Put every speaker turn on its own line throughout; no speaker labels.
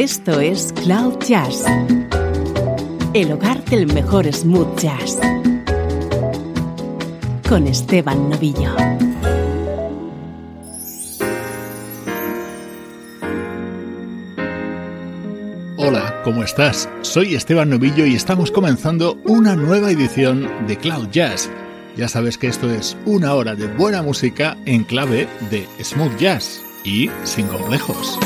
Esto es Cloud Jazz, el hogar del mejor smooth jazz, con Esteban Novillo.
Hola, ¿cómo estás? Soy Esteban Novillo y estamos comenzando una nueva edición de Cloud Jazz. Ya sabes que esto es una hora de buena música en clave de smooth jazz y sin complejos.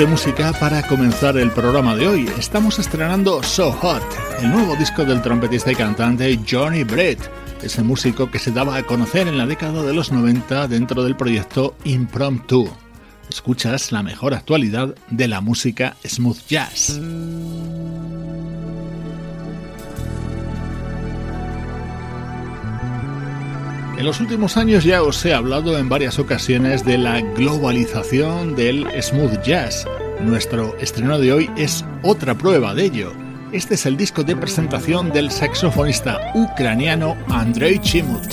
Música para comenzar el programa de hoy. Estamos estrenando So Hot, el nuevo disco del trompetista y cantante Johnny Brett, ese músico que se daba a conocer en la década de los 90 dentro del proyecto Impromptu. Escuchas la mejor actualidad de la música smooth jazz. En los últimos años ya os he hablado en varias ocasiones de la globalización del smooth jazz nuestro estreno de hoy es otra prueba de ello. Este es el disco de presentación del saxofonista ucraniano Andrei Chimut.